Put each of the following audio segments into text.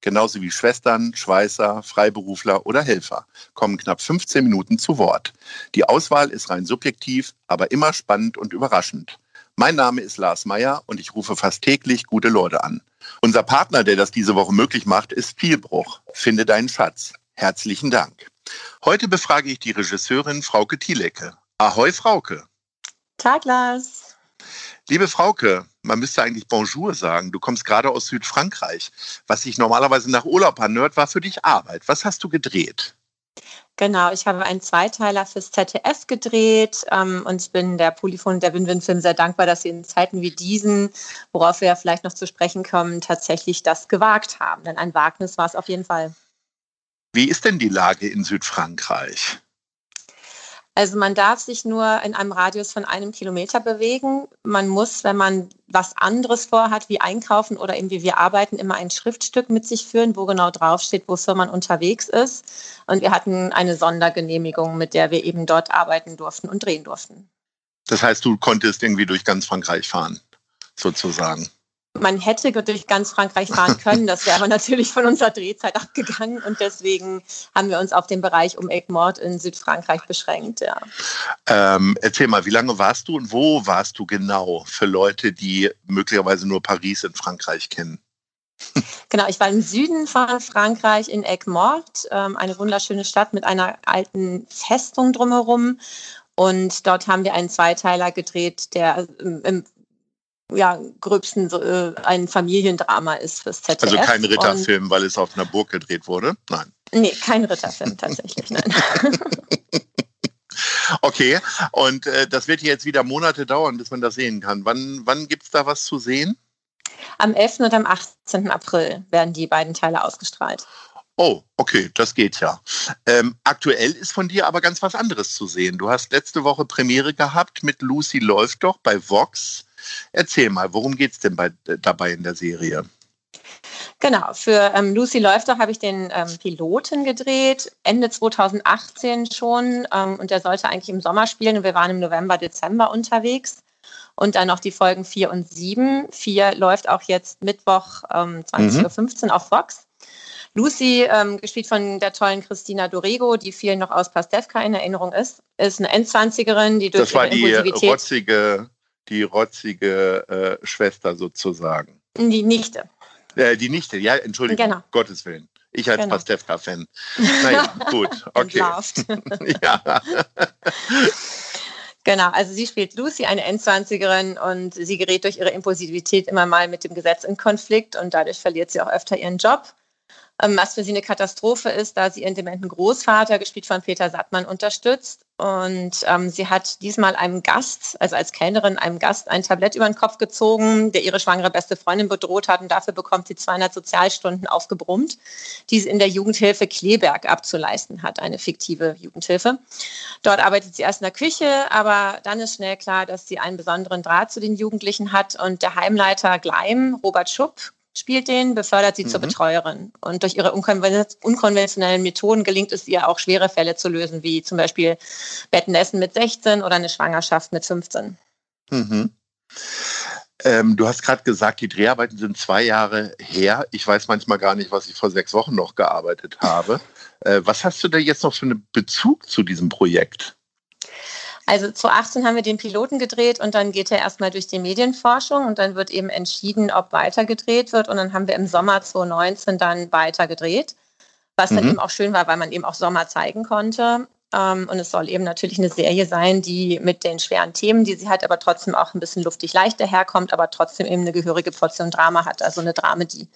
genauso wie Schwestern, Schweißer, Freiberufler oder Helfer, kommen knapp 15 Minuten zu Wort. Die Auswahl ist rein subjektiv, aber immer spannend und überraschend. Mein Name ist Lars Meyer und ich rufe fast täglich gute Leute an. Unser Partner, der das diese Woche möglich macht, ist Vielbruch. Finde deinen Schatz. Herzlichen Dank. Heute befrage ich die Regisseurin Frauke Thielecke. Ahoi, Frauke. Tag, Lars. Liebe Frauke, man müsste eigentlich Bonjour sagen. Du kommst gerade aus Südfrankreich. Was sich normalerweise nach Urlaub anhört, war für dich Arbeit. Was hast du gedreht? Genau, ich habe einen Zweiteiler fürs ZDF gedreht ähm, und ich bin der Polyphon der Win-Win-Film sehr dankbar, dass sie in Zeiten wie diesen, worauf wir ja vielleicht noch zu sprechen kommen, tatsächlich das gewagt haben. Denn ein Wagnis war es auf jeden Fall. Wie ist denn die Lage in Südfrankreich? Also man darf sich nur in einem Radius von einem Kilometer bewegen. Man muss, wenn man was anderes vorhat, wie einkaufen oder eben wie wir arbeiten, immer ein Schriftstück mit sich führen, wo genau draufsteht, wofür man unterwegs ist. Und wir hatten eine Sondergenehmigung, mit der wir eben dort arbeiten durften und drehen durften. Das heißt, du konntest irgendwie durch ganz Frankreich fahren, sozusagen man hätte durch ganz Frankreich fahren können. Das wäre aber natürlich von unserer Drehzeit abgegangen und deswegen haben wir uns auf den Bereich um Egmont in Südfrankreich beschränkt. Ja. Ähm, erzähl mal, wie lange warst du und wo warst du genau für Leute, die möglicherweise nur Paris in Frankreich kennen? Genau, ich war im Süden von Frankreich in Egmont, ähm, eine wunderschöne Stadt mit einer alten Festung drumherum. Und dort haben wir einen Zweiteiler gedreht, der im ja, gröbsten so, äh, ein Familiendrama ist fürs ZDF. Also kein Ritterfilm, Und, weil es auf einer Burg gedreht wurde? Nein. Nee, kein Ritterfilm tatsächlich, nein. okay, und äh, das wird jetzt wieder Monate dauern, bis man das sehen kann. Wann, wann gibt es da was zu sehen? Am 11. und am 18. April werden die beiden Teile ausgestrahlt. Oh, okay, das geht ja. Ähm, aktuell ist von dir aber ganz was anderes zu sehen. Du hast letzte Woche Premiere gehabt mit Lucy läuft doch bei Vox. Erzähl mal, worum geht es denn bei, dabei in der Serie? Genau, für ähm, Lucy Läufter habe ich den ähm, Piloten gedreht, Ende 2018 schon. Ähm, und der sollte eigentlich im Sommer spielen. Und wir waren im November, Dezember unterwegs. Und dann noch die Folgen 4 und 7. 4 läuft auch jetzt Mittwoch ähm, 20.15 Uhr mhm. auf Vox. Lucy, ähm, gespielt von der tollen Christina Dorego, die vielen noch aus Pastewka in Erinnerung ist, ist eine Endzwanzigerin, die durch das war ihre Impulsivität... Die rotzige die rotzige äh, Schwester sozusagen. Die Nichte. Äh, die Nichte, ja, Entschuldigung, genau. Gottes Willen. Ich als genau. Pastewka-Fan. Naja, gut, okay. ja. Genau, also sie spielt Lucy, eine Endzwanzigerin, und sie gerät durch ihre Impulsivität immer mal mit dem Gesetz in Konflikt und dadurch verliert sie auch öfter ihren Job. Ähm, was für sie eine Katastrophe ist, da sie ihren dementen Großvater, gespielt von Peter Sattmann, unterstützt. Und ähm, sie hat diesmal einem Gast, also als Kellnerin, einem Gast ein Tablett über den Kopf gezogen, der ihre schwangere beste Freundin bedroht hat. Und dafür bekommt sie 200 Sozialstunden aufgebrummt, die sie in der Jugendhilfe Kleberg abzuleisten hat, eine fiktive Jugendhilfe. Dort arbeitet sie erst in der Küche, aber dann ist schnell klar, dass sie einen besonderen Draht zu den Jugendlichen hat. Und der Heimleiter Gleim, Robert Schupp, spielt den, befördert sie mhm. zur Betreuerin. Und durch ihre unkonventionellen Methoden gelingt es ihr auch schwere Fälle zu lösen, wie zum Beispiel Bettenessen mit 16 oder eine Schwangerschaft mit 15. Mhm. Ähm, du hast gerade gesagt, die Dreharbeiten sind zwei Jahre her. Ich weiß manchmal gar nicht, was ich vor sechs Wochen noch gearbeitet habe. Äh, was hast du da jetzt noch für einen Bezug zu diesem Projekt? Also 2018 haben wir den Piloten gedreht und dann geht er erstmal durch die Medienforschung und dann wird eben entschieden, ob weiter gedreht wird. Und dann haben wir im Sommer 2019 dann weiter gedreht, was dann mhm. eben auch schön war, weil man eben auch Sommer zeigen konnte. Ähm, und es soll eben natürlich eine Serie sein, die mit den schweren Themen, die sie hat, aber trotzdem auch ein bisschen luftig leicht daherkommt, aber trotzdem eben eine gehörige Portion Drama hat, also eine Dramedie.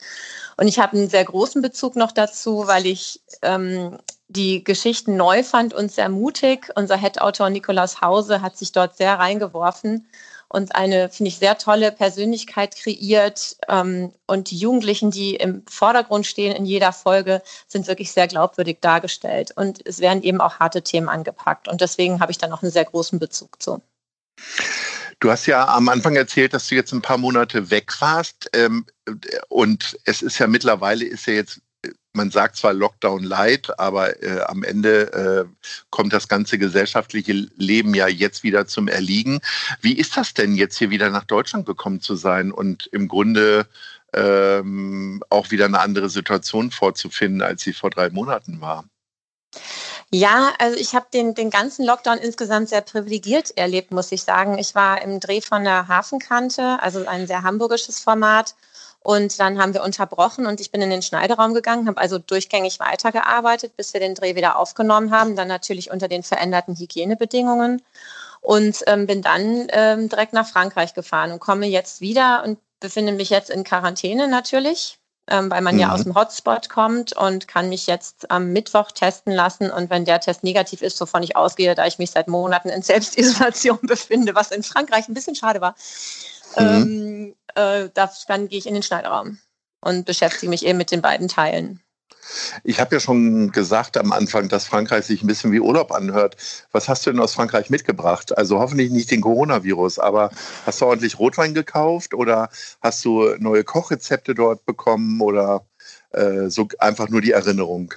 Und ich habe einen sehr großen Bezug noch dazu, weil ich ähm, die Geschichten neu fand und sehr mutig. Unser Head-Autor Nikolaus Hause hat sich dort sehr reingeworfen und eine, finde ich, sehr tolle Persönlichkeit kreiert. Ähm, und die Jugendlichen, die im Vordergrund stehen in jeder Folge, sind wirklich sehr glaubwürdig dargestellt. Und es werden eben auch harte Themen angepackt. Und deswegen habe ich da noch einen sehr großen Bezug zu. Du hast ja am Anfang erzählt, dass du jetzt ein paar Monate weg warst. Ähm, und es ist ja mittlerweile, ist ja jetzt man sagt zwar Lockdown light, aber äh, am Ende äh, kommt das ganze gesellschaftliche Leben ja jetzt wieder zum Erliegen. Wie ist das denn jetzt hier wieder nach Deutschland gekommen zu sein und im Grunde ähm, auch wieder eine andere Situation vorzufinden, als sie vor drei Monaten war? Ja, also ich habe den, den ganzen Lockdown insgesamt sehr privilegiert erlebt, muss ich sagen. Ich war im Dreh von der Hafenkante, also ein sehr hamburgisches Format und dann haben wir unterbrochen und ich bin in den Schneideraum gegangen, habe also durchgängig weitergearbeitet, bis wir den Dreh wieder aufgenommen haben, dann natürlich unter den veränderten Hygienebedingungen und ähm, bin dann ähm, direkt nach Frankreich gefahren und komme jetzt wieder und befinde mich jetzt in Quarantäne natürlich, ähm, weil man mhm. ja aus dem Hotspot kommt und kann mich jetzt am Mittwoch testen lassen. Und wenn der Test negativ ist, wovon ich ausgehe, da ich mich seit Monaten in Selbstisolation befinde, was in Frankreich ein bisschen schade war, mhm. ähm, äh, dann gehe ich in den Schneiderraum und beschäftige mich eben mit den beiden Teilen. Ich habe ja schon gesagt am Anfang, dass Frankreich sich ein bisschen wie Urlaub anhört. Was hast du denn aus Frankreich mitgebracht? Also hoffentlich nicht den Coronavirus, aber hast du ordentlich Rotwein gekauft oder hast du neue Kochrezepte dort bekommen oder äh, so einfach nur die Erinnerung?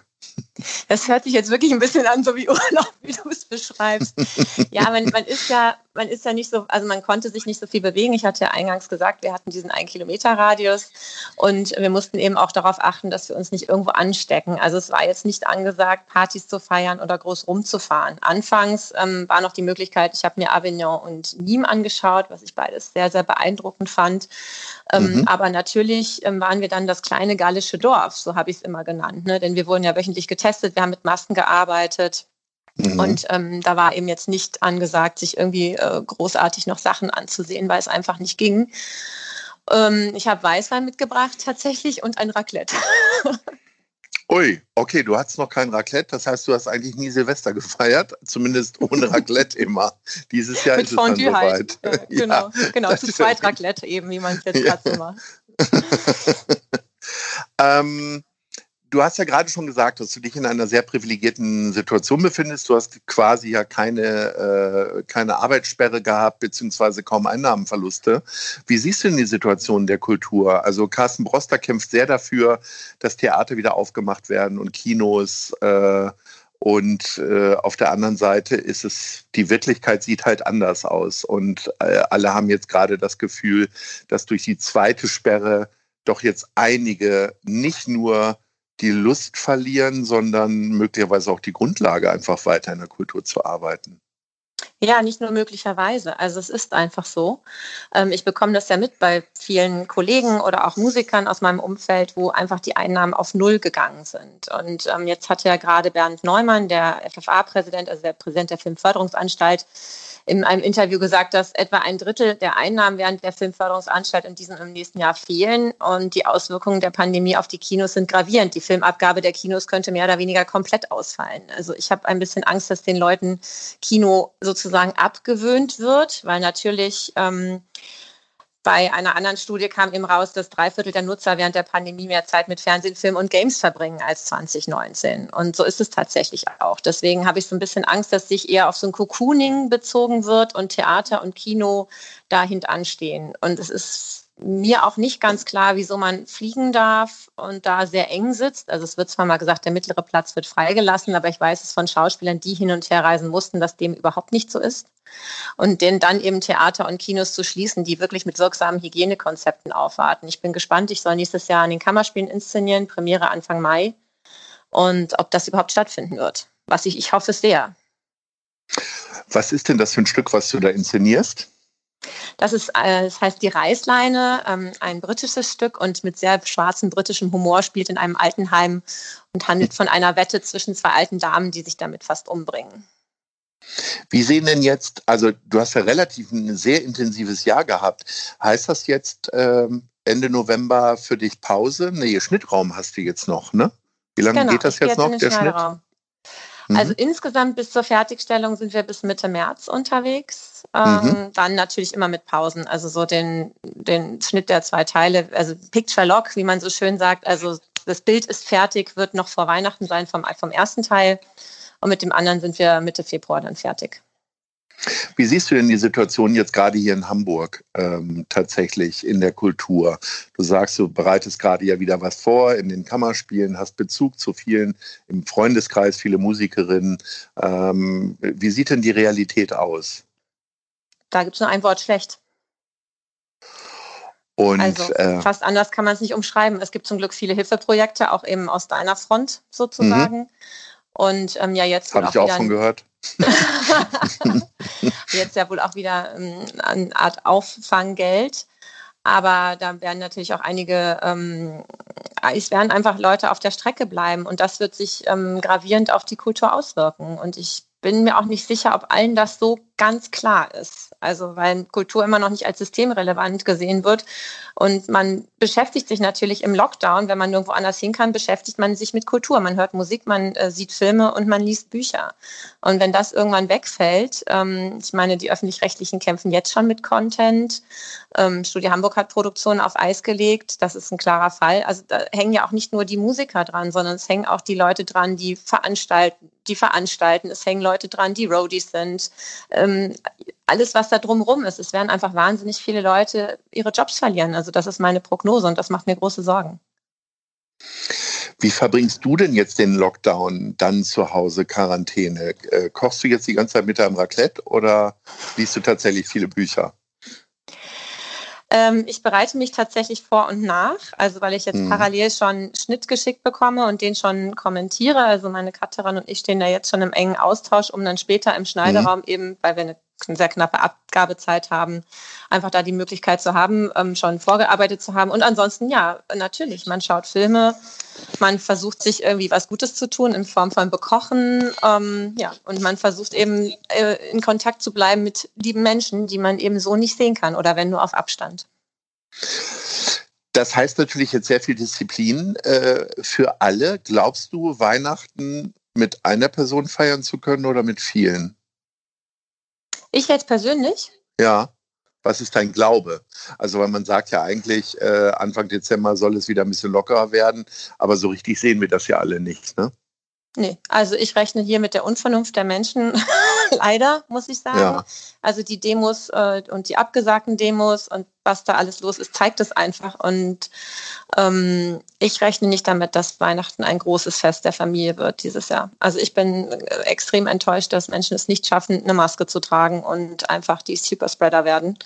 Das hört sich jetzt wirklich ein bisschen an, so wie Urlaub, wie du es beschreibst. Ja, man, man ist ja, man ist ja nicht so, also man konnte sich nicht so viel bewegen. Ich hatte ja eingangs gesagt, wir hatten diesen ein Kilometer Radius und wir mussten eben auch darauf achten, dass wir uns nicht irgendwo anstecken. Also es war jetzt nicht angesagt, Partys zu feiern oder groß rumzufahren. Anfangs ähm, war noch die Möglichkeit, ich habe mir Avignon und Nîmes angeschaut, was ich beides sehr, sehr beeindruckend fand. Ähm, mhm. Aber natürlich ähm, waren wir dann das kleine gallische Dorf, so habe ich es immer genannt. Ne? Denn wir wurden ja wöchentlich getestet, wir haben mit Masken gearbeitet. Mhm. Und ähm, da war eben jetzt nicht angesagt, sich irgendwie äh, großartig noch Sachen anzusehen, weil es einfach nicht ging. Ähm, ich habe Weißwein mitgebracht tatsächlich und ein Raclette. Ui, okay, du hattest noch kein Raclette, das heißt, du hast eigentlich nie Silvester gefeiert, zumindest ohne Raclette immer. Dieses Jahr Mit ist Fondue es dann halt. soweit. Ja, genau, ja, genau, zu zweit Raclette eben, wie man es jetzt ja. gerade macht. ähm, du hast ja gerade schon gesagt, dass du dich in einer sehr privilegierten Situation befindest. Du hast quasi ja keine, äh, keine Arbeitssperre gehabt, beziehungsweise kaum Einnahmenverluste. Wie siehst du denn die Situation der Kultur? Also Carsten Broster kämpft sehr dafür, dass Theater wieder aufgemacht werden und Kinos. Äh, und äh, auf der anderen Seite ist es, die Wirklichkeit sieht halt anders aus. Und äh, alle haben jetzt gerade das Gefühl, dass durch die zweite Sperre doch jetzt einige nicht nur die Lust verlieren, sondern möglicherweise auch die Grundlage, einfach weiter in der Kultur zu arbeiten. Ja, nicht nur möglicherweise. Also es ist einfach so. Ähm, ich bekomme das ja mit bei vielen Kollegen oder auch Musikern aus meinem Umfeld, wo einfach die Einnahmen auf Null gegangen sind. Und ähm, jetzt hat ja gerade Bernd Neumann, der FFA-Präsident, also der Präsident der Filmförderungsanstalt, in einem Interview gesagt, dass etwa ein Drittel der Einnahmen während der Filmförderungsanstalt in diesem im nächsten Jahr fehlen. Und die Auswirkungen der Pandemie auf die Kinos sind gravierend. Die Filmabgabe der Kinos könnte mehr oder weniger komplett ausfallen. Also ich habe ein bisschen Angst, dass den Leuten Kino sozusagen abgewöhnt wird, weil natürlich ähm, bei einer anderen Studie kam eben raus, dass drei Viertel der Nutzer während der Pandemie mehr Zeit mit Fernsehen, Film und Games verbringen als 2019. Und so ist es tatsächlich auch. Deswegen habe ich so ein bisschen Angst, dass sich eher auf so ein Cocooning bezogen wird und Theater und Kino da hintanstehen. Und es ist mir auch nicht ganz klar, wieso man fliegen darf und da sehr eng sitzt. Also es wird zwar mal gesagt, der mittlere Platz wird freigelassen, aber ich weiß es von Schauspielern, die hin und her reisen mussten, dass dem überhaupt nicht so ist. Und den dann eben Theater und Kinos zu schließen, die wirklich mit wirksamen Hygienekonzepten aufwarten. Ich bin gespannt, ich soll nächstes Jahr an den Kammerspielen inszenieren, Premiere Anfang Mai. Und ob das überhaupt stattfinden wird. Was ich, ich hoffe sehr. Was ist denn das für ein Stück, was du da inszenierst? Das ist, äh, das heißt die Reißleine, ähm, ein britisches Stück und mit sehr schwarzem britischem Humor spielt in einem Altenheim und handelt von einer Wette zwischen zwei alten Damen, die sich damit fast umbringen. Wie sehen denn jetzt, also du hast ja relativ ein sehr intensives Jahr gehabt. Heißt das jetzt ähm, Ende November für dich Pause? Nee, Schnittraum hast du jetzt noch, ne? Wie lange genau, geht das jetzt, jetzt noch, der Schnitt? Mhm. Also insgesamt bis zur Fertigstellung sind wir bis Mitte März unterwegs. Ähm, mhm. Dann natürlich immer mit Pausen. Also so den, den Schnitt der zwei Teile, also Picture Lock, wie man so schön sagt. Also das Bild ist fertig, wird noch vor Weihnachten sein vom, vom ersten Teil. Und mit dem anderen sind wir Mitte Februar dann fertig. Wie siehst du denn die Situation jetzt gerade hier in Hamburg ähm, tatsächlich in der Kultur? Du sagst, du bereitest gerade ja wieder was vor in den Kammerspielen, hast Bezug zu vielen im Freundeskreis, viele Musikerinnen. Ähm, wie sieht denn die Realität aus? Da gibt es nur ein Wort schlecht. Und, also äh, fast anders kann man es nicht umschreiben. Es gibt zum Glück viele Hilfeprojekte, auch eben aus deiner Front sozusagen. Mhm. Und ähm, ja, jetzt habe ich auch schon gehört. jetzt ja wohl auch wieder ähm, eine Art Auffanggeld. Aber da werden natürlich auch einige, ähm, es werden einfach Leute auf der Strecke bleiben und das wird sich ähm, gravierend auf die Kultur auswirken. Und ich bin mir auch nicht sicher, ob allen das so ganz klar ist. Also weil Kultur immer noch nicht als systemrelevant gesehen wird. Und man beschäftigt sich natürlich im Lockdown, wenn man nirgendwo anders hin kann, beschäftigt man sich mit Kultur. Man hört Musik, man äh, sieht Filme und man liest Bücher. Und wenn das irgendwann wegfällt, ähm, ich meine, die öffentlich-rechtlichen kämpfen jetzt schon mit Content. Ähm, Studio Hamburg hat Produktionen auf Eis gelegt. Das ist ein klarer Fall. Also da hängen ja auch nicht nur die Musiker dran, sondern es hängen auch die Leute dran, die veranstalten, die veranstalten. Es hängen Leute dran, die Roadies sind. Ähm, alles, was da drumherum ist. Es werden einfach wahnsinnig viele Leute ihre Jobs verlieren. Also das ist meine Prognose und das macht mir große Sorgen. Wie verbringst du denn jetzt den Lockdown dann zu Hause, Quarantäne? Äh, kochst du jetzt die ganze Zeit mit deinem Raclette oder liest du tatsächlich viele Bücher? Ähm, ich bereite mich tatsächlich vor und nach, also weil ich jetzt mhm. parallel schon Schnitt geschickt bekomme und den schon kommentiere. Also meine Cutterin und ich stehen da jetzt schon im engen Austausch, um dann später im Schneideraum mhm. eben, weil wir eine sehr knappe Abgabezeit haben, einfach da die Möglichkeit zu haben, ähm, schon vorgearbeitet zu haben. Und ansonsten, ja, natürlich, man schaut Filme, man versucht sich irgendwie was Gutes zu tun in Form von Bekochen, ähm, ja, und man versucht eben äh, in Kontakt zu bleiben mit lieben Menschen, die man eben so nicht sehen kann oder wenn nur auf Abstand. Das heißt natürlich jetzt sehr viel Disziplin äh, für alle. Glaubst du, Weihnachten mit einer Person feiern zu können oder mit vielen? Ich jetzt persönlich? Ja. Was ist dein Glaube? Also, weil man sagt ja eigentlich, äh, Anfang Dezember soll es wieder ein bisschen lockerer werden, aber so richtig sehen wir das ja alle nicht, ne? Nee, also ich rechne hier mit der Unvernunft der Menschen, leider, muss ich sagen. Ja. Also die Demos äh, und die abgesagten Demos und was da alles los ist, zeigt es einfach. Und ähm, ich rechne nicht damit, dass Weihnachten ein großes Fest der Familie wird dieses Jahr. Also ich bin äh, extrem enttäuscht, dass Menschen es nicht schaffen, eine Maske zu tragen und einfach die Superspreader werden.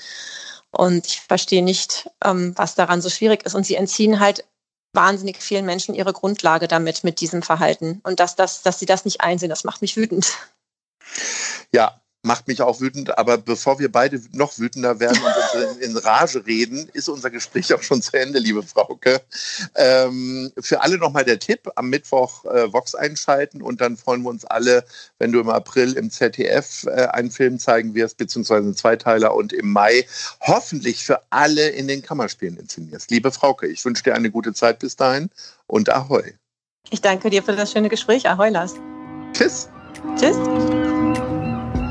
Und ich verstehe nicht, ähm, was daran so schwierig ist. Und sie entziehen halt wahnsinnig vielen Menschen ihre Grundlage damit, mit diesem Verhalten. Und dass, das, dass sie das nicht einsehen, das macht mich wütend. Ja, macht mich auch wütend. Aber bevor wir beide noch wütender werden und in, Rage reden, ist unser Gespräch auch schon zu Ende, liebe Frauke. Ähm, für alle nochmal der Tipp, am Mittwoch äh, Vox einschalten und dann freuen wir uns alle, wenn du im April im ZDF äh, einen Film zeigen wirst, beziehungsweise einen Zweiteiler und im Mai hoffentlich für alle in den Kammerspielen inszenierst. Liebe Frauke, ich wünsche dir eine gute Zeit bis dahin und Ahoi. Ich danke dir für das schöne Gespräch. Ahoi, Lars. Tschüss. Tschüss.